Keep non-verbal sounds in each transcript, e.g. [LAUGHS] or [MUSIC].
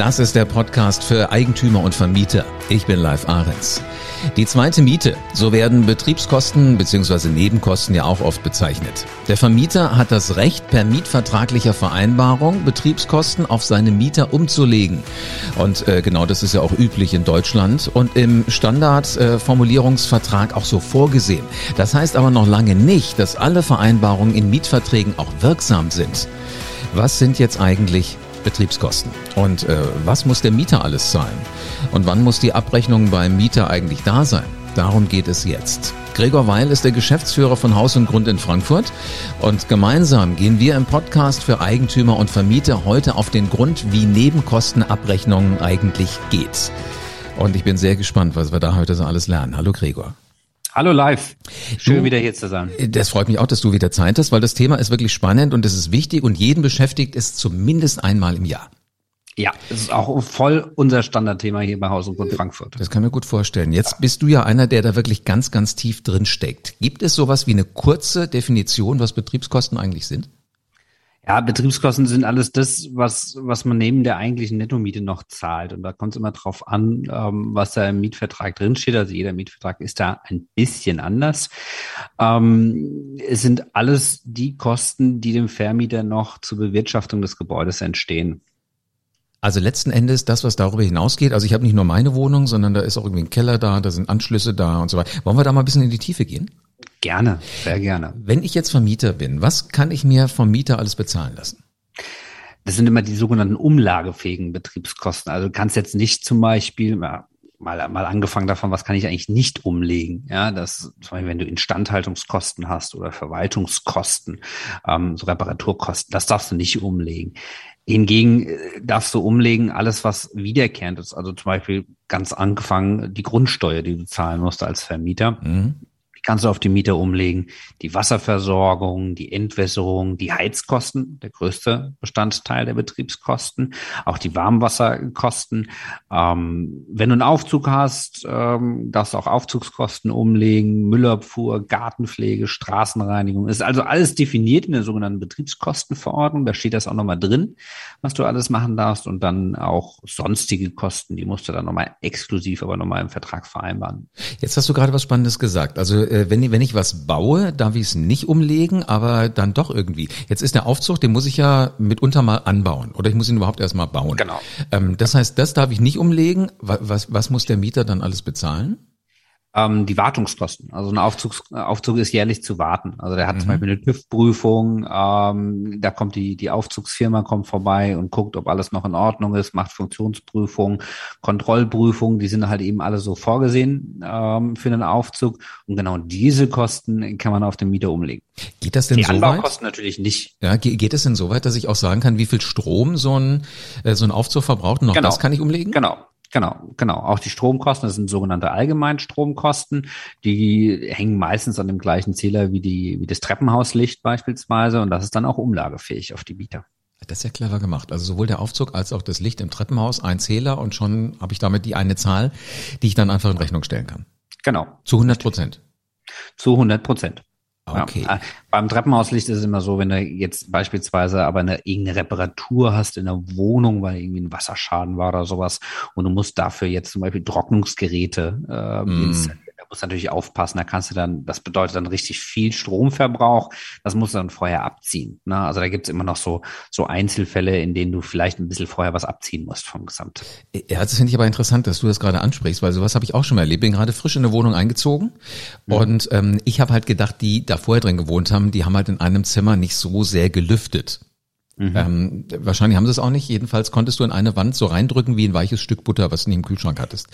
Das ist der Podcast für Eigentümer und Vermieter. Ich bin Live Ahrens. Die zweite Miete, so werden Betriebskosten bzw. Nebenkosten ja auch oft bezeichnet. Der Vermieter hat das Recht, per mietvertraglicher Vereinbarung Betriebskosten auf seine Mieter umzulegen. Und äh, genau das ist ja auch üblich in Deutschland und im Standardformulierungsvertrag äh, auch so vorgesehen. Das heißt aber noch lange nicht, dass alle Vereinbarungen in Mietverträgen auch wirksam sind. Was sind jetzt eigentlich Betriebskosten. Und äh, was muss der Mieter alles zahlen? Und wann muss die Abrechnung beim Mieter eigentlich da sein? Darum geht es jetzt. Gregor Weil ist der Geschäftsführer von Haus und Grund in Frankfurt und gemeinsam gehen wir im Podcast für Eigentümer und Vermieter heute auf den Grund, wie Nebenkostenabrechnung eigentlich geht. Und ich bin sehr gespannt, was wir da heute so alles lernen. Hallo Gregor. Hallo live. Schön du, wieder hier zu sein. Das freut mich auch, dass du wieder Zeit hast, weil das Thema ist wirklich spannend und es ist wichtig und jeden beschäftigt es zumindest einmal im Jahr. Ja, das ist auch voll unser Standardthema hier bei Haus und Grund Frankfurt. Das kann mir gut vorstellen. Jetzt bist du ja einer, der da wirklich ganz, ganz tief drin steckt. Gibt es sowas wie eine kurze Definition, was Betriebskosten eigentlich sind? Ja, Betriebskosten sind alles das, was, was man neben der eigentlichen Nettomiete noch zahlt. Und da kommt es immer drauf an, ähm, was da im Mietvertrag drinsteht. Also jeder Mietvertrag ist da ein bisschen anders. Ähm, es sind alles die Kosten, die dem Vermieter noch zur Bewirtschaftung des Gebäudes entstehen. Also letzten Endes das, was darüber hinausgeht. Also ich habe nicht nur meine Wohnung, sondern da ist auch irgendwie ein Keller da, da sind Anschlüsse da und so weiter. Wollen wir da mal ein bisschen in die Tiefe gehen? Gerne, sehr gerne. Wenn ich jetzt Vermieter bin, was kann ich mir vom Mieter alles bezahlen lassen? Das sind immer die sogenannten umlagefähigen Betriebskosten. Also du kannst jetzt nicht zum Beispiel, mal, mal angefangen davon, was kann ich eigentlich nicht umlegen? Ja, das zum Beispiel, wenn du Instandhaltungskosten hast oder Verwaltungskosten, ähm, so Reparaturkosten, das darfst du nicht umlegen. Hingegen äh, darfst du umlegen alles, was wiederkehrend ist. Also zum Beispiel ganz angefangen die Grundsteuer, die du zahlen musst als Vermieter. Mhm. Die kannst du auf die Mieter umlegen. Die Wasserversorgung, die Entwässerung, die Heizkosten, der größte Bestandteil der Betriebskosten, auch die Warmwasserkosten. Ähm, wenn du einen Aufzug hast, ähm, darfst du auch Aufzugskosten umlegen, Müllabfuhr, Gartenpflege, Straßenreinigung. ist also alles definiert in der sogenannten Betriebskostenverordnung. Da steht das auch nochmal drin, was du alles machen darfst. Und dann auch sonstige Kosten, die musst du dann nochmal exklusiv, aber nochmal im Vertrag vereinbaren. Jetzt hast du gerade was Spannendes gesagt. Also äh, wenn, wenn ich was baue, darf ich es nicht umlegen, aber dann doch irgendwie. Jetzt ist der Aufzug, den muss ich ja mitunter mal anbauen oder ich muss ihn überhaupt erst mal bauen. Genau. Ähm, das heißt, das darf ich nicht umlegen. Was, was muss der Mieter dann alles bezahlen? Ähm, die Wartungskosten. Also ein Aufzug, Aufzug ist jährlich zu warten. Also der hat mhm. zum Beispiel eine TÜV-Prüfung, ähm, da kommt die, die Aufzugsfirma kommt vorbei und guckt, ob alles noch in Ordnung ist, macht Funktionsprüfung, Kontrollprüfung, die sind halt eben alle so vorgesehen ähm, für einen Aufzug. Und genau diese Kosten kann man auf den Mieter umlegen. Geht das denn die so Anbaukosten weit? natürlich nicht. Ja, geht es denn so weit, dass ich auch sagen kann, wie viel Strom so ein, äh, so ein Aufzug verbraucht und noch genau. das kann ich umlegen? Genau. Genau, genau. Auch die Stromkosten, das sind sogenannte Allgemeinstromkosten. Die hängen meistens an dem gleichen Zähler wie die, wie das Treppenhauslicht beispielsweise. Und das ist dann auch umlagefähig auf die Bieter. Das ist ja clever gemacht. Also sowohl der Aufzug als auch das Licht im Treppenhaus, ein Zähler und schon habe ich damit die eine Zahl, die ich dann einfach in Rechnung stellen kann. Genau. Zu 100 Prozent. Zu 100 Prozent. Okay. Ja, äh, beim Treppenhauslicht ist es immer so, wenn du jetzt beispielsweise aber eine irgendeine Reparatur hast in der Wohnung, weil irgendwie ein Wasserschaden war oder sowas und du musst dafür jetzt zum Beispiel Trocknungsgeräte äh, mm. installieren musst natürlich aufpassen, da kannst du dann, das bedeutet dann richtig viel Stromverbrauch, das musst du dann vorher abziehen. Ne? Also da gibt's immer noch so, so Einzelfälle, in denen du vielleicht ein bisschen vorher was abziehen musst vom Gesamt. Ja, das finde ich aber interessant, dass du das gerade ansprichst, weil sowas habe ich auch schon mal erlebt. Bin gerade frisch in eine Wohnung eingezogen mhm. und ähm, ich habe halt gedacht, die da vorher drin gewohnt haben, die haben halt in einem Zimmer nicht so sehr gelüftet. Mhm. Ähm, wahrscheinlich haben sie es auch nicht. Jedenfalls konntest du in eine Wand so reindrücken wie ein weiches Stück Butter, was du im Kühlschrank hattest.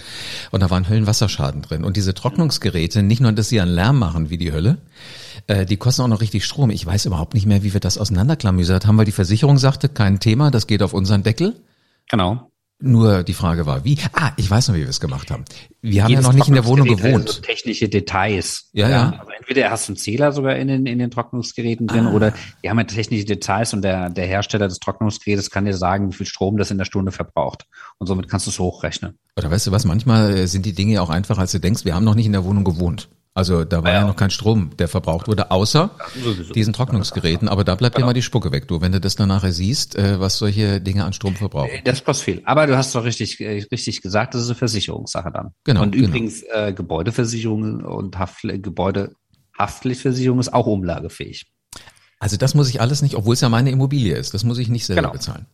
Und da waren Höllenwasserschaden drin. Und diese Trocknungsgeräte, nicht nur, dass sie einen Lärm machen wie die Hölle, äh, die kosten auch noch richtig Strom. Ich weiß überhaupt nicht mehr, wie wir das auseinanderklamüsert haben, weil die Versicherung sagte, kein Thema, das geht auf unseren Deckel. Genau. Nur die Frage war, wie? Ah, ich weiß noch, wie wir es gemacht haben. Wir haben Jedes ja noch nicht in der Wohnung gewohnt. So technische Details. Ja, ja. ja. Also entweder hast du einen Zähler sogar in den, in den Trocknungsgeräten drin ah. oder die haben ja technische Details und der, der Hersteller des Trocknungsgerätes kann dir sagen, wie viel Strom das in der Stunde verbraucht. Und somit kannst du es hochrechnen. Oder weißt du was, manchmal äh, sind die Dinge auch einfacher, als du denkst. Wir haben noch nicht in der Wohnung gewohnt. Also da war ja, ja noch kein Strom, der verbraucht wurde, außer diesen Trocknungsgeräten. Aber da bleibt genau. dir mal die Spucke weg, du, wenn du das dann nachher siehst, äh, was solche Dinge an Strom verbrauchen. Äh, das kostet viel. Aber du hast doch richtig, äh, richtig gesagt, das ist eine Versicherungssache dann. Genau. Und genau. übrigens äh, Gebäudeversicherung und Haft, Gebäudehaftpflichtversicherung ist auch umlagefähig. Also das muss ich alles nicht, obwohl es ja meine Immobilie ist. Das muss ich nicht selber genau. bezahlen.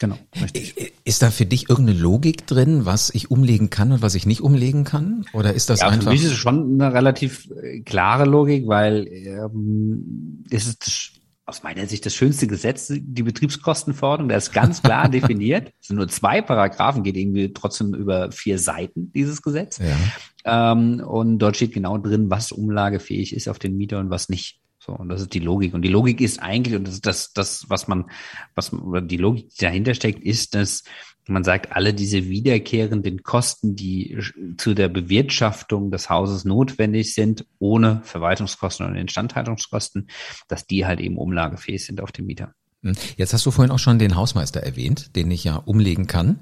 Genau, richtig. Ist da für dich irgendeine Logik drin, was ich umlegen kann und was ich nicht umlegen kann? Oder ist das ja, einfach? Für mich ist es schon eine relativ äh, klare Logik, weil ähm, es ist aus meiner Sicht das schönste Gesetz, die Betriebskostenverordnung. Der ist ganz [LAUGHS] klar definiert. Es sind nur zwei Paragraphen, geht irgendwie trotzdem über vier Seiten, dieses Gesetz. Ja. Ähm, und dort steht genau drin, was umlagefähig ist auf den Mieter und was nicht. So, und das ist die Logik. Und die Logik ist eigentlich, und das ist das, das, was man, was, oder die Logik, die dahinter steckt, ist, dass man sagt, alle diese wiederkehrenden Kosten, die zu der Bewirtschaftung des Hauses notwendig sind, ohne Verwaltungskosten und Instandhaltungskosten, dass die halt eben umlagefähig sind auf den Mieter. Hm. Jetzt hast du vorhin auch schon den Hausmeister erwähnt, den ich ja umlegen kann.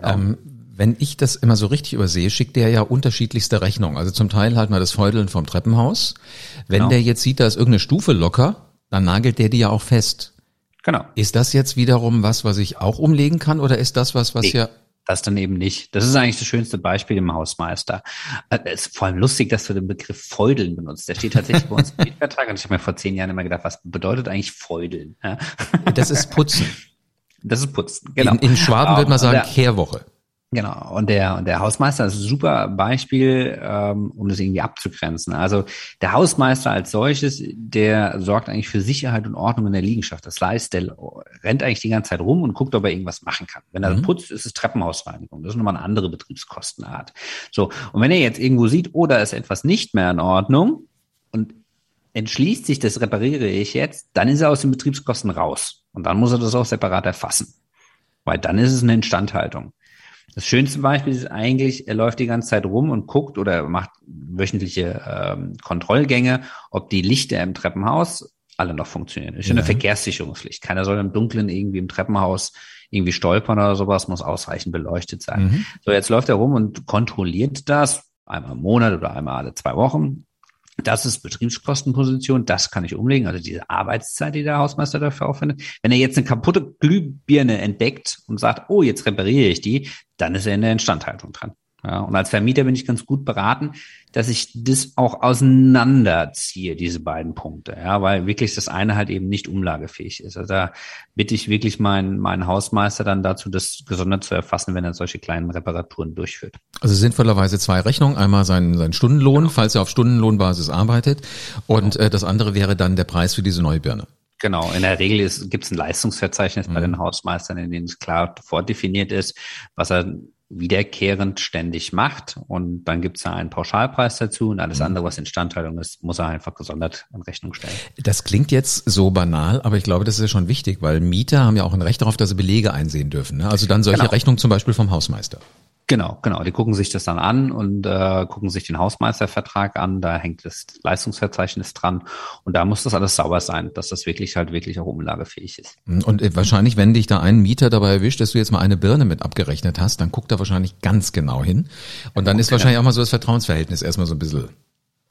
Ja. Ähm, wenn ich das immer so richtig übersehe, schickt der ja unterschiedlichste Rechnungen. Also zum Teil halt mal das Feudeln vom Treppenhaus. Wenn genau. der jetzt sieht, da ist irgendeine Stufe locker, dann nagelt der die ja auch fest. Genau. Ist das jetzt wiederum was, was ich auch umlegen kann oder ist das was, was nee, ja das dann eben nicht. Das ist eigentlich das schönste Beispiel im Hausmeister. Äh, es ist vor allem lustig, dass du den Begriff Feudeln benutzt. Der steht tatsächlich bei uns im [LAUGHS] Mietvertrag und ich habe mir vor zehn Jahren immer gedacht, was bedeutet eigentlich Feudeln? Das ist Putzen. Das ist Putzen, genau. In, in Schwaben würde man sagen Kehrwoche. Genau, und der, und der Hausmeister ist ein super Beispiel, ähm, um das irgendwie abzugrenzen. Also der Hausmeister als solches, der sorgt eigentlich für Sicherheit und Ordnung in der Liegenschaft. Das heißt, der rennt eigentlich die ganze Zeit rum und guckt, ob er irgendwas machen kann. Wenn er mhm. putzt, ist es Treppenhausreinigung. Das ist nochmal eine andere Betriebskostenart. So, und wenn er jetzt irgendwo sieht, oh, da ist etwas nicht mehr in Ordnung und entschließt sich, das repariere ich jetzt, dann ist er aus den Betriebskosten raus. Und dann muss er das auch separat erfassen. Weil dann ist es eine Instandhaltung. Das schönste Beispiel ist eigentlich, er läuft die ganze Zeit rum und guckt oder macht wöchentliche ähm, Kontrollgänge, ob die Lichter im Treppenhaus alle noch funktionieren. Das ist ja. eine Verkehrssicherungspflicht. Keiner soll im Dunkeln irgendwie im Treppenhaus irgendwie stolpern oder sowas, muss ausreichend beleuchtet sein. Mhm. So, jetzt läuft er rum und kontrolliert das einmal im Monat oder einmal alle zwei Wochen das ist Betriebskostenposition, das kann ich umlegen, also diese Arbeitszeit, die der Hausmeister dafür aufwendet. Wenn er jetzt eine kaputte Glühbirne entdeckt und sagt, oh, jetzt repariere ich die, dann ist er in der Instandhaltung dran. Ja, und als Vermieter bin ich ganz gut beraten, dass ich das auch auseinanderziehe, diese beiden Punkte, ja, weil wirklich das eine halt eben nicht umlagefähig ist. Also da bitte ich wirklich meinen, meinen Hausmeister dann dazu, das gesondert zu erfassen, wenn er solche kleinen Reparaturen durchführt. Also sinnvollerweise zwei Rechnungen. Einmal sein, sein Stundenlohn, genau. falls er auf Stundenlohnbasis arbeitet. Und genau. äh, das andere wäre dann der Preis für diese neue Birne. Genau, in der Regel gibt es ein Leistungsverzeichnis mhm. bei den Hausmeistern, in dem es klar vordefiniert ist, was er wiederkehrend ständig macht. Und dann gibt es da einen Pauschalpreis dazu und alles mhm. andere, was Instandhaltung ist, muss er einfach gesondert in Rechnung stellen. Das klingt jetzt so banal, aber ich glaube, das ist ja schon wichtig, weil Mieter haben ja auch ein Recht darauf, dass sie Belege einsehen dürfen. Ne? Also dann solche genau. Rechnungen zum Beispiel vom Hausmeister. Genau, genau. Die gucken sich das dann an und äh, gucken sich den Hausmeistervertrag an. Da hängt das Leistungsverzeichnis dran und da muss das alles sauber sein, dass das wirklich halt wirklich auch umlagefähig ist. Und äh, wahrscheinlich, wenn dich da ein Mieter dabei erwischt, dass du jetzt mal eine Birne mit abgerechnet hast, dann guckt er wahrscheinlich ganz genau hin. Und dann okay. ist wahrscheinlich auch mal so das Vertrauensverhältnis erstmal so ein bisschen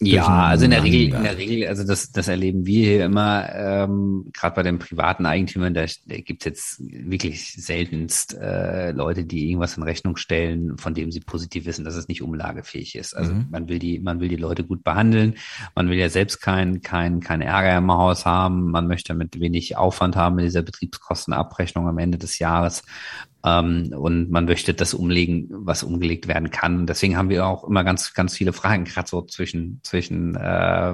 ja, also in der Regel, in der Regel, also das, das erleben wir hier immer, ähm, gerade bei den privaten Eigentümern, da, da gibt es jetzt wirklich seltenst äh, Leute, die irgendwas in Rechnung stellen, von dem sie positiv wissen, dass es nicht umlagefähig ist. Also mhm. man will die, man will die Leute gut behandeln, man will ja selbst kein, kein, kein Ärger im Haus haben, man möchte mit wenig Aufwand haben mit dieser Betriebskostenabrechnung am Ende des Jahres. Ähm, und man möchte das umlegen, was umgelegt werden kann. Deswegen haben wir auch immer ganz, ganz viele Fragen, gerade so zwischen, zwischen äh,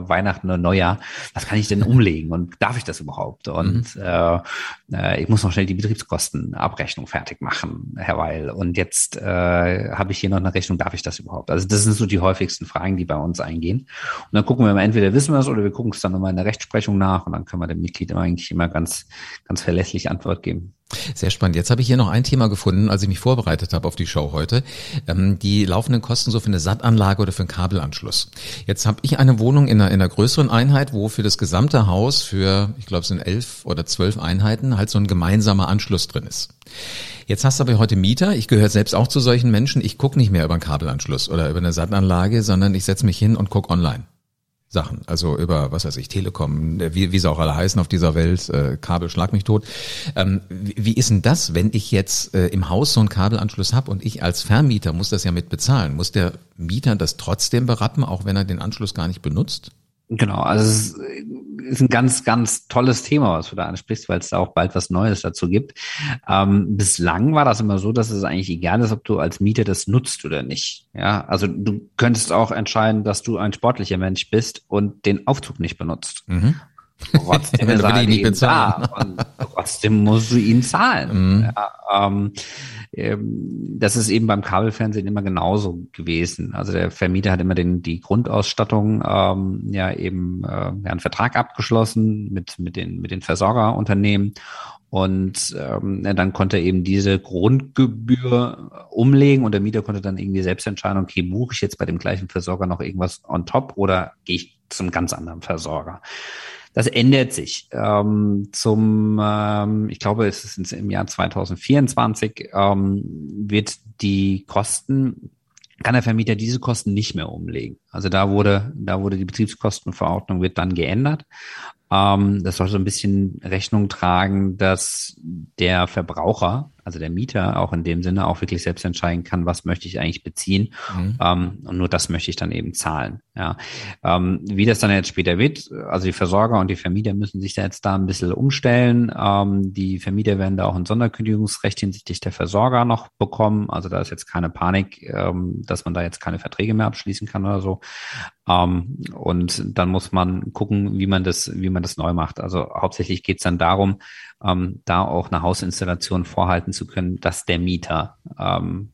Weihnachten und Neujahr. Was kann ich denn [LAUGHS] umlegen und darf ich das überhaupt? Und mhm. äh, äh, ich muss noch schnell die Betriebskostenabrechnung fertig machen, Herr Weil. Und jetzt äh, habe ich hier noch eine Rechnung, darf ich das überhaupt? Also das sind so die häufigsten Fragen, die bei uns eingehen. Und dann gucken wir mal, entweder wissen wir es oder wir gucken es dann nochmal in der Rechtsprechung nach und dann können wir dem Mitglied immer eigentlich immer ganz, ganz verlässlich Antwort geben. Sehr spannend. Jetzt habe ich hier noch ein Thema gefunden, als ich mich vorbereitet habe auf die Show heute. Ähm, die laufenden Kosten so für eine Sattanlage oder für einen Kabelanschluss. Jetzt habe ich eine Wohnung in einer, in einer größeren Einheit, wo für das gesamte Haus für, ich glaube es sind elf oder zwölf Einheiten, halt so ein gemeinsamer Anschluss drin ist. Jetzt hast du aber heute Mieter. Ich gehöre selbst auch zu solchen Menschen. Ich gucke nicht mehr über einen Kabelanschluss oder über eine Sattanlage, sondern ich setze mich hin und gucke online. Sachen, also über, was weiß ich, Telekom, wie, wie sie auch alle heißen auf dieser Welt, äh, Kabel schlag mich tot. Ähm, wie, wie ist denn das, wenn ich jetzt äh, im Haus so einen Kabelanschluss habe und ich als Vermieter muss das ja mit bezahlen? Muss der Mieter das trotzdem berappen, auch wenn er den Anschluss gar nicht benutzt? Genau, also es ist ein ganz, ganz tolles Thema, was du da ansprichst, weil es da auch bald was Neues dazu gibt. Ähm, bislang war das immer so, dass es eigentlich egal ist, ob du als Mieter das nutzt oder nicht. Ja, also du könntest auch entscheiden, dass du ein sportlicher Mensch bist und den Aufzug nicht benutzt. Mhm. Trotzdem [LAUGHS] ist er nicht bezahlen. da und trotzdem musst du ihn zahlen. Mhm. Ja, ähm, das ist eben beim Kabelfernsehen immer genauso gewesen. Also der Vermieter hat immer den, die Grundausstattung ähm, ja eben äh, ja, einen Vertrag abgeschlossen mit, mit, den, mit den Versorgerunternehmen und ähm, dann konnte er eben diese Grundgebühr umlegen und der Mieter konnte dann irgendwie selbst entscheiden, okay, buche ich jetzt bei dem gleichen Versorger noch irgendwas on top oder gehe ich zum ganz anderen Versorger. Das ändert sich. Ähm, zum, ähm, ich glaube, es ist im Jahr 2024, ähm, wird die Kosten, kann der Vermieter diese Kosten nicht mehr umlegen. Also da wurde, da wurde die Betriebskostenverordnung wird dann geändert. Ähm, das soll so ein bisschen Rechnung tragen, dass der Verbraucher also der Mieter auch in dem Sinne auch wirklich selbst entscheiden kann, was möchte ich eigentlich beziehen mhm. ähm, und nur das möchte ich dann eben zahlen. Ja, ähm, wie das dann jetzt später wird, also die Versorger und die Vermieter müssen sich da jetzt da ein bisschen umstellen. Ähm, die Vermieter werden da auch ein Sonderkündigungsrecht hinsichtlich der Versorger noch bekommen. Also da ist jetzt keine Panik, ähm, dass man da jetzt keine Verträge mehr abschließen kann oder so. Ähm, und dann muss man gucken, wie man das, wie man das neu macht. Also hauptsächlich geht es dann darum, ähm, da auch eine Hausinstallation vorhalten zu können, dass der Mieter ähm,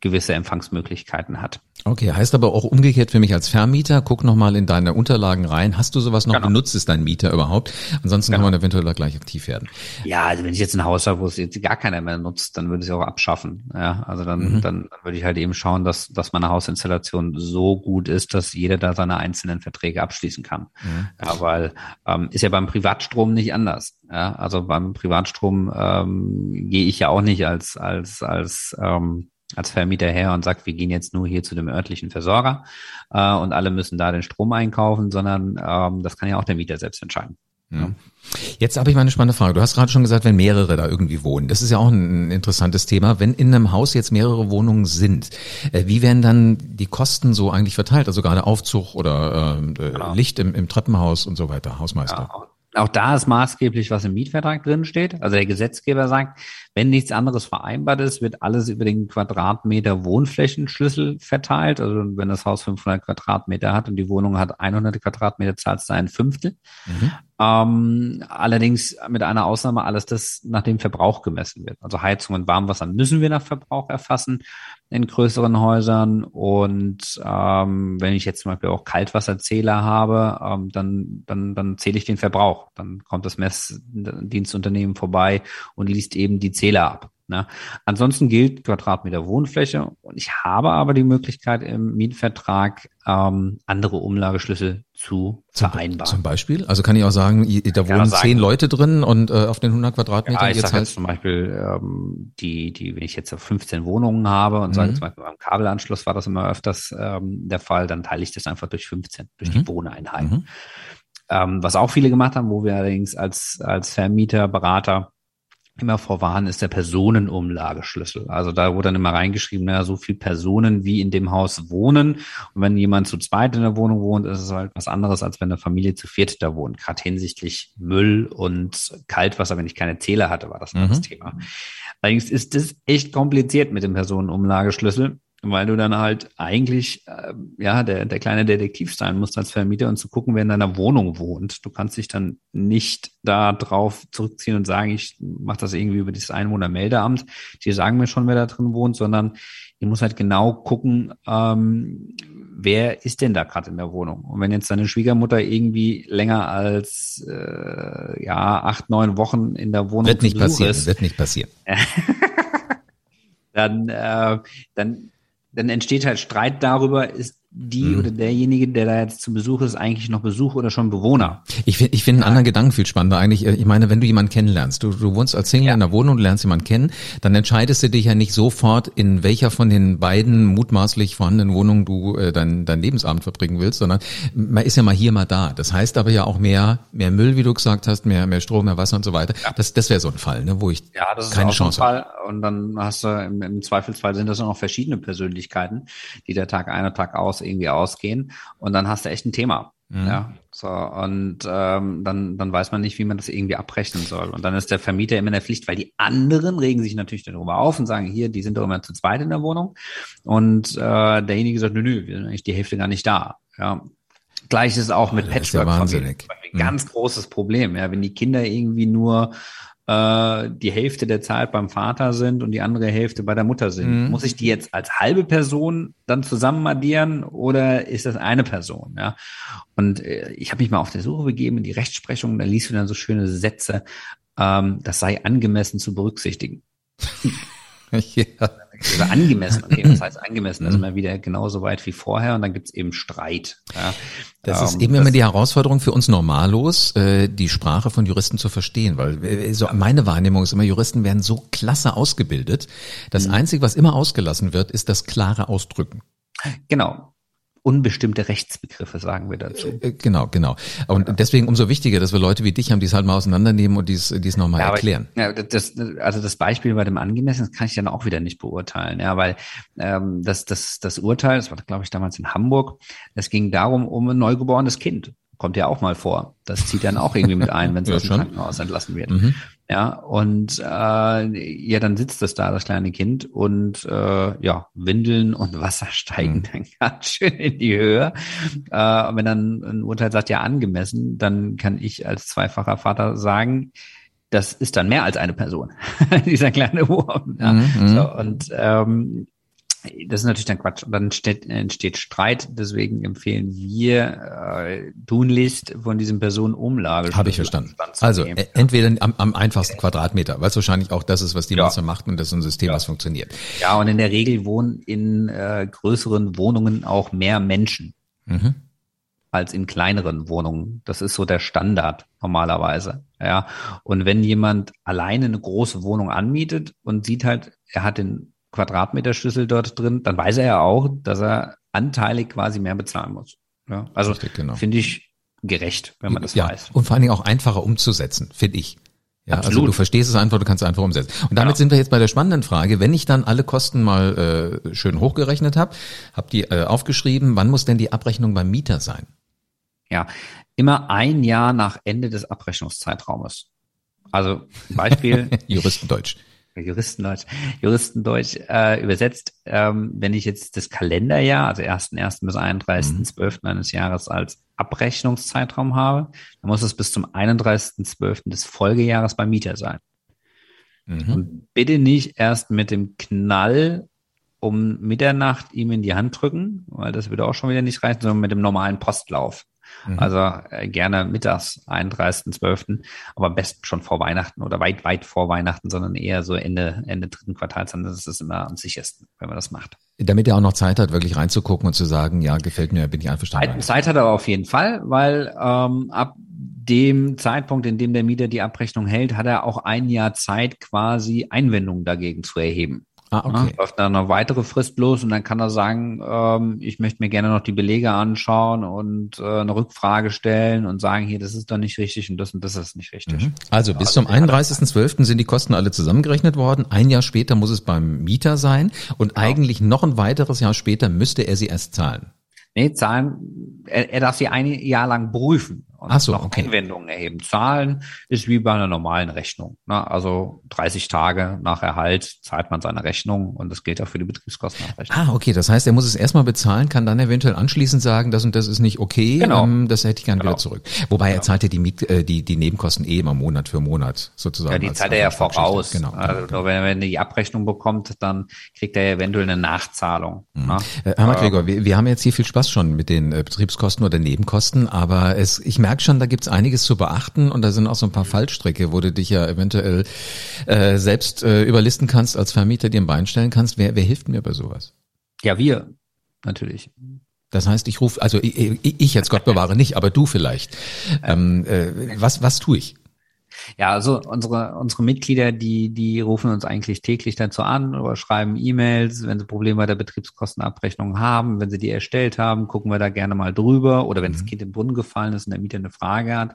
gewisse Empfangsmöglichkeiten hat. Okay, heißt aber auch umgekehrt für mich als Vermieter, guck nochmal in deine Unterlagen rein. Hast du sowas noch genau. benutzt? Ist dein Mieter überhaupt? Ansonsten genau. kann man eventuell da gleich aktiv werden. Ja, also wenn ich jetzt ein Haus habe, wo es jetzt gar keiner mehr nutzt, dann würde ich es auch abschaffen. Ja, also dann, mhm. dann, dann würde ich halt eben schauen, dass, dass meine Hausinstallation so gut ist, dass jeder da seine einzelnen Verträge abschließen kann. Mhm. Ja, weil ähm, ist ja beim Privatstrom nicht anders. Ja, also beim Privatstrom ähm, gehe ich ja auch nicht als, als, als ähm, als Vermieter her und sagt, wir gehen jetzt nur hier zu dem örtlichen Versorger äh, und alle müssen da den Strom einkaufen, sondern ähm, das kann ja auch der Mieter selbst entscheiden. Ja. Jetzt habe ich mal eine spannende Frage. Du hast gerade schon gesagt, wenn mehrere da irgendwie wohnen. Das ist ja auch ein interessantes Thema. Wenn in einem Haus jetzt mehrere Wohnungen sind, äh, wie werden dann die Kosten so eigentlich verteilt? Also gerade Aufzug oder äh, genau. Licht im, im, Treppenhaus und so weiter, Hausmeister. Ja, auch da ist maßgeblich, was im Mietvertrag drin steht. Also der Gesetzgeber sagt, wenn nichts anderes vereinbart ist, wird alles über den Quadratmeter Wohnflächenschlüssel verteilt. Also wenn das Haus 500 Quadratmeter hat und die Wohnung hat 100 Quadratmeter, zahlst du ein Fünftel. Mhm. Ähm, allerdings mit einer Ausnahme alles das nach dem Verbrauch gemessen wird. Also Heizung und Warmwasser müssen wir nach Verbrauch erfassen in größeren Häusern. Und ähm, wenn ich jetzt zum Beispiel auch Kaltwasserzähler habe, ähm, dann, dann, dann zähle ich den Verbrauch. Dann kommt das Messdienstunternehmen vorbei und liest eben die Zähler ab. Ne? Ansonsten gilt Quadratmeter Wohnfläche und ich habe aber die Möglichkeit im Mietvertrag ähm, andere Umlageschlüssel zu zum, vereinbaren. Zum Beispiel? Also kann ich auch sagen, da wohnen zehn Leute drin und äh, auf den 100 Quadratmetern ja, ich jetzt halt jetzt zum Beispiel ähm, die, die, wenn ich jetzt 15 Wohnungen habe und mhm. sage zum Beispiel beim Kabelanschluss war das immer öfters ähm, der Fall, dann teile ich das einfach durch 15, durch mhm. die Wohneinheiten. Mhm. Ähm, was auch viele gemacht haben, wo wir allerdings als, als Vermieter, Berater immer vorwarnen, ist der Personenumlageschlüssel. Also da wurde dann immer reingeschrieben, naja, so viel Personen wie in dem Haus wohnen. Und wenn jemand zu zweit in der Wohnung wohnt, ist es halt was anderes, als wenn eine Familie zu viert da wohnt. Gerade hinsichtlich Müll und Kaltwasser, wenn ich keine Zähler hatte, war das mhm. das Thema. Allerdings ist das echt kompliziert mit dem Personenumlageschlüssel weil du dann halt eigentlich äh, ja der, der kleine Detektiv sein musst als Vermieter und zu gucken, wer in deiner Wohnung wohnt. Du kannst dich dann nicht da drauf zurückziehen und sagen, ich mache das irgendwie über das Einwohnermeldeamt. Die sagen mir schon, wer da drin wohnt, sondern ich muss halt genau gucken, ähm, wer ist denn da gerade in der Wohnung? Und wenn jetzt deine Schwiegermutter irgendwie länger als äh, ja acht, neun Wochen in der Wohnung wird nicht passieren, ist, wird nicht passieren. [LAUGHS] dann, äh, dann dann entsteht halt Streit darüber, ist, die mhm. oder derjenige, der da jetzt zu Besuch ist, eigentlich noch Besuch oder schon Bewohner. Ich finde ich finde einen anderen Gedanken viel spannender eigentlich. Ich meine, wenn du jemanden kennenlernst, du, du wohnst als Single ja. in der Wohnung, du lernst jemanden kennen, dann entscheidest du dich ja nicht sofort, in welcher von den beiden mutmaßlich vorhandenen Wohnungen du äh, dein, dein Lebensabend verbringen willst, sondern man ist ja mal hier, mal da. Das heißt aber ja auch mehr, mehr Müll, wie du gesagt hast, mehr, mehr Strom, mehr Wasser und so weiter. Ja. Das, das wäre so ein Fall, ne, wo ich ja, das ist keine Chance habe. Und dann hast du im, im Zweifelsfall sind das auch noch verschiedene Persönlichkeiten, die der Tag ein, Tag aus irgendwie ausgehen und dann hast du echt ein Thema. Mhm. Ja, so und ähm, dann dann weiß man nicht, wie man das irgendwie abrechnen soll. Und dann ist der Vermieter immer in der Pflicht, weil die anderen regen sich natürlich darüber auf und sagen, hier, die sind doch immer zu zweit in der Wohnung. Und äh, derjenige sagt, nö, nö, wir sind eigentlich die Hälfte gar nicht da. Ja, Gleich ist es auch mit Patchwork-Familien. Ja ganz mhm. großes Problem. Ja, wenn die Kinder irgendwie nur äh, die Hälfte der Zeit beim Vater sind und die andere Hälfte bei der Mutter sind. Mhm. Muss ich die jetzt als halbe Person dann zusammen addieren oder ist das eine Person? Ja. Und äh, ich habe mich mal auf der Suche begeben in die Rechtsprechung, da liest du dann so schöne Sätze, ähm, das sei angemessen zu berücksichtigen. [LAUGHS] ja. Oder angemessen, okay, was heißt angemessen? Das ist immer wieder genauso weit wie vorher und dann gibt's eben Streit. Ja. Das ähm, ist eben immer die Herausforderung für uns Normalos, äh, die Sprache von Juristen zu verstehen, weil äh, so meine Wahrnehmung ist immer, Juristen werden so klasse ausgebildet. Das mhm. Einzige, was immer ausgelassen wird, ist das klare Ausdrücken. Genau unbestimmte Rechtsbegriffe, sagen wir dazu. Äh, genau, genau. Und ja. deswegen umso wichtiger, dass wir Leute wie dich haben, die es halt mal auseinandernehmen und die es, die es nochmal ja, erklären. Ja, das, also das Beispiel bei dem Angemessen, das kann ich dann auch wieder nicht beurteilen, ja, weil ähm, das, das, das Urteil, das war, glaube ich, damals in Hamburg, es ging darum, um ein neugeborenes Kind kommt ja auch mal vor. Das zieht dann auch irgendwie mit ein, [LAUGHS] wenn es ja, aus dem Krankenhaus entlassen wird. Mhm. Ja, und äh, ja, dann sitzt es da, das kleine Kind, und äh, ja, Windeln und Wasser [LAUGHS] steigen mhm. dann ganz schön in die Höhe. Äh, wenn dann ein Urteil sagt, ja, angemessen, dann kann ich als zweifacher Vater sagen, das ist dann mehr als eine Person, [LAUGHS] dieser kleine Wurm. Ja. Mhm, mhm. so, und ähm, das ist natürlich dann Quatsch. Und dann entsteht, entsteht Streit. Deswegen empfehlen wir äh, tunlichst von diesen Personen Umlage. Habe ich verstanden. Also äh, entweder am, am einfachsten okay. Quadratmeter, weil es wahrscheinlich auch das ist, was die ja. Masse macht und das ist ein System, ja. was funktioniert. Ja, und in der Regel wohnen in äh, größeren Wohnungen auch mehr Menschen. Mhm. als in kleineren Wohnungen. Das ist so der Standard normalerweise. Ja. Und wenn jemand alleine eine große Wohnung anmietet und sieht halt, er hat den Quadratmeter Schlüssel dort drin, dann weiß er ja auch, dass er anteilig quasi mehr bezahlen muss. Ja, also genau. finde ich gerecht, wenn man das ja, weiß. Und vor allen Dingen auch einfacher umzusetzen, finde ich. Ja, also Absolut. also du verstehst es einfach, du kannst es einfach umsetzen. Und damit genau. sind wir jetzt bei der spannenden Frage, wenn ich dann alle Kosten mal äh, schön hochgerechnet habe, habe die äh, aufgeschrieben, wann muss denn die Abrechnung beim Mieter sein? Ja, immer ein Jahr nach Ende des Abrechnungszeitraumes. Also Beispiel. [LAUGHS] Juristendeutsch. Juristendeutsch, Juristendeutsch äh, übersetzt, ähm, wenn ich jetzt das Kalenderjahr, also 1.1. bis 31.12. Mhm. eines Jahres als Abrechnungszeitraum habe, dann muss es bis zum 31.12. des Folgejahres beim Mieter sein. Mhm. Und bitte nicht erst mit dem Knall um Mitternacht ihm in die Hand drücken, weil das würde auch schon wieder nicht reichen, sondern mit dem normalen Postlauf. Mhm. Also äh, gerne mittags, 31.12., aber am besten schon vor Weihnachten oder weit, weit vor Weihnachten, sondern eher so Ende, Ende dritten Quartals, dann ist es immer am sichersten, wenn man das macht. Damit er auch noch Zeit hat, wirklich reinzugucken und zu sagen, ja, gefällt mir, bin ich einverstanden. Zeit, hat er auf jeden Fall, weil ähm, ab dem Zeitpunkt, in dem der Mieter die Abrechnung hält, hat er auch ein Jahr Zeit, quasi Einwendungen dagegen zu erheben. Ah, okay. Läuft dann eine weitere Frist los und dann kann er sagen, ähm, ich möchte mir gerne noch die Belege anschauen und äh, eine Rückfrage stellen und sagen, hier, das ist doch nicht richtig und das und das ist nicht richtig. Mhm. Also bis also, zum 31.12. sind die Kosten alle zusammengerechnet worden. Ein Jahr später muss es beim Mieter sein und genau. eigentlich noch ein weiteres Jahr später müsste er sie erst zahlen. Nee, zahlen, er, er darf sie ein Jahr lang prüfen und Ach so, noch okay. Einwendungen erheben. Zahlen ist wie bei einer normalen Rechnung. Ne? Also 30 Tage nach Erhalt zahlt man seine Rechnung und das gilt auch für die Betriebskostenabrechnung. Ah, okay. Das heißt, er muss es erstmal bezahlen, kann dann eventuell anschließend sagen, das und das ist nicht okay, genau. Ähm, das hätte ich gerne genau. wieder zurück. Wobei genau. er zahlt ja die, Miet, äh, die, die Nebenkosten eh immer Monat für Monat sozusagen. Ja, die zahlt er ja voraus. Genau. Also genau. wenn er die Abrechnung bekommt, dann kriegt er eventuell eine Nachzahlung. Mhm. Ne? Äh, Herr Gregor, wir, wir haben jetzt hier viel Spaß schon mit den äh, Betriebskosten oder Nebenkosten, aber es, ich merke schon, da gibt's einiges zu beachten und da sind auch so ein paar Fallstricke, wo du dich ja eventuell äh, selbst äh, überlisten kannst, als Vermieter dir ein Bein stellen kannst. Wer, wer hilft mir bei sowas? Ja, wir natürlich. Das heißt, ich rufe, also ich, ich jetzt Gott bewahre nicht, aber du vielleicht. Ähm, äh, was, was tue ich? Ja, also unsere, unsere Mitglieder, die, die rufen uns eigentlich täglich dazu an oder schreiben E-Mails, wenn sie Probleme bei der Betriebskostenabrechnung haben. Wenn sie die erstellt haben, gucken wir da gerne mal drüber. Oder wenn mhm. das Kind im Brunnen gefallen ist und der Mieter eine Frage hat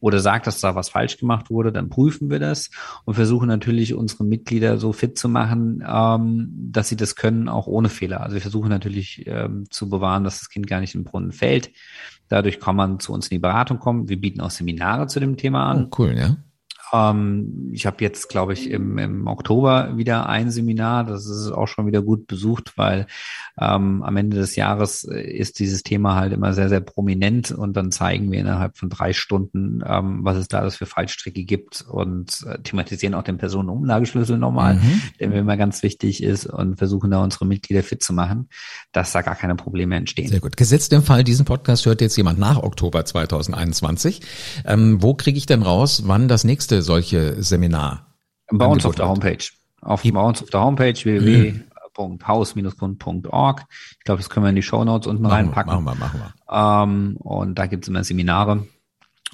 oder sagt, dass da was falsch gemacht wurde, dann prüfen wir das und versuchen natürlich unsere Mitglieder so fit zu machen, ähm, dass sie das können, auch ohne Fehler. Also wir versuchen natürlich ähm, zu bewahren, dass das Kind gar nicht im Brunnen fällt. Dadurch kann man zu uns in die Beratung kommen. Wir bieten auch Seminare zu dem Thema an. Oh, cool, ja. Ähm, ich habe jetzt, glaube ich, im, im Oktober wieder ein Seminar. Das ist auch schon wieder gut besucht, weil ähm, am Ende des Jahres äh, ist dieses Thema halt immer sehr, sehr prominent und dann zeigen wir innerhalb von drei Stunden, ähm, was es da alles für Fallstricke gibt und äh, thematisieren auch den Personenumlageschlüssel nochmal, mhm. der mir immer ganz wichtig ist und versuchen da unsere Mitglieder fit zu machen, dass da gar keine Probleme entstehen. Sehr gut. Gesetzt im Fall, diesen Podcast hört jetzt jemand nach Oktober 2021. Ähm, wo kriege ich denn raus, wann das nächste solche Seminar? Bei uns auf der Homepage. Auf, bei uns auf der Homepage www.haus-grund.org. Ich glaube, das können wir in die Show Notes unten machen reinpacken. Wir, machen wir, machen wir. Ähm, und da gibt es immer Seminare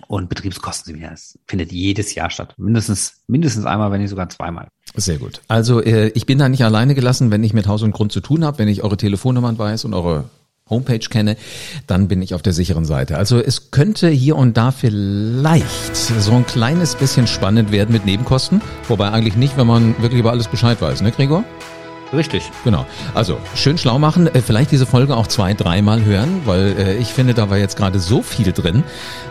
und Betriebskostenseminar. Das findet jedes Jahr statt. Mindestens, mindestens einmal, wenn nicht sogar zweimal. Sehr gut. Also äh, ich bin da nicht alleine gelassen, wenn ich mit Haus und Grund zu tun habe, wenn ich eure Telefonnummern weiß und eure Homepage kenne, dann bin ich auf der sicheren Seite. Also es könnte hier und da vielleicht so ein kleines bisschen spannend werden mit Nebenkosten, wobei eigentlich nicht, wenn man wirklich über alles Bescheid weiß, ne Gregor? Richtig. Genau. Also schön schlau machen, äh, vielleicht diese Folge auch zwei, dreimal hören, weil äh, ich finde, da war jetzt gerade so viel drin,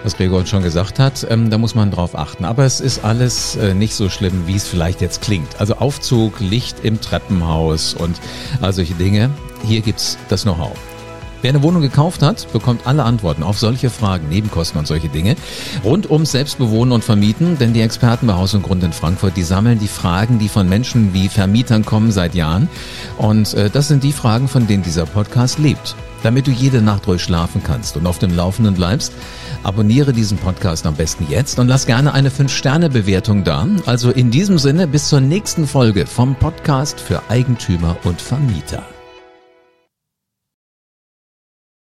was Gregor uns schon gesagt hat. Ähm, da muss man drauf achten. Aber es ist alles äh, nicht so schlimm, wie es vielleicht jetzt klingt. Also Aufzug, Licht im Treppenhaus und all solche Dinge. Hier gibt's das Know-how. Wer eine Wohnung gekauft hat, bekommt alle Antworten auf solche Fragen, Nebenkosten und solche Dinge rund ums Selbstbewohnen und Vermieten, denn die Experten bei Haus und Grund in Frankfurt, die sammeln die Fragen, die von Menschen wie Vermietern kommen seit Jahren und äh, das sind die Fragen, von denen dieser Podcast lebt. Damit du jede Nacht ruhig schlafen kannst und auf dem Laufenden bleibst, abonniere diesen Podcast am besten jetzt und lass gerne eine 5-Sterne-Bewertung da. Also in diesem Sinne bis zur nächsten Folge vom Podcast für Eigentümer und Vermieter.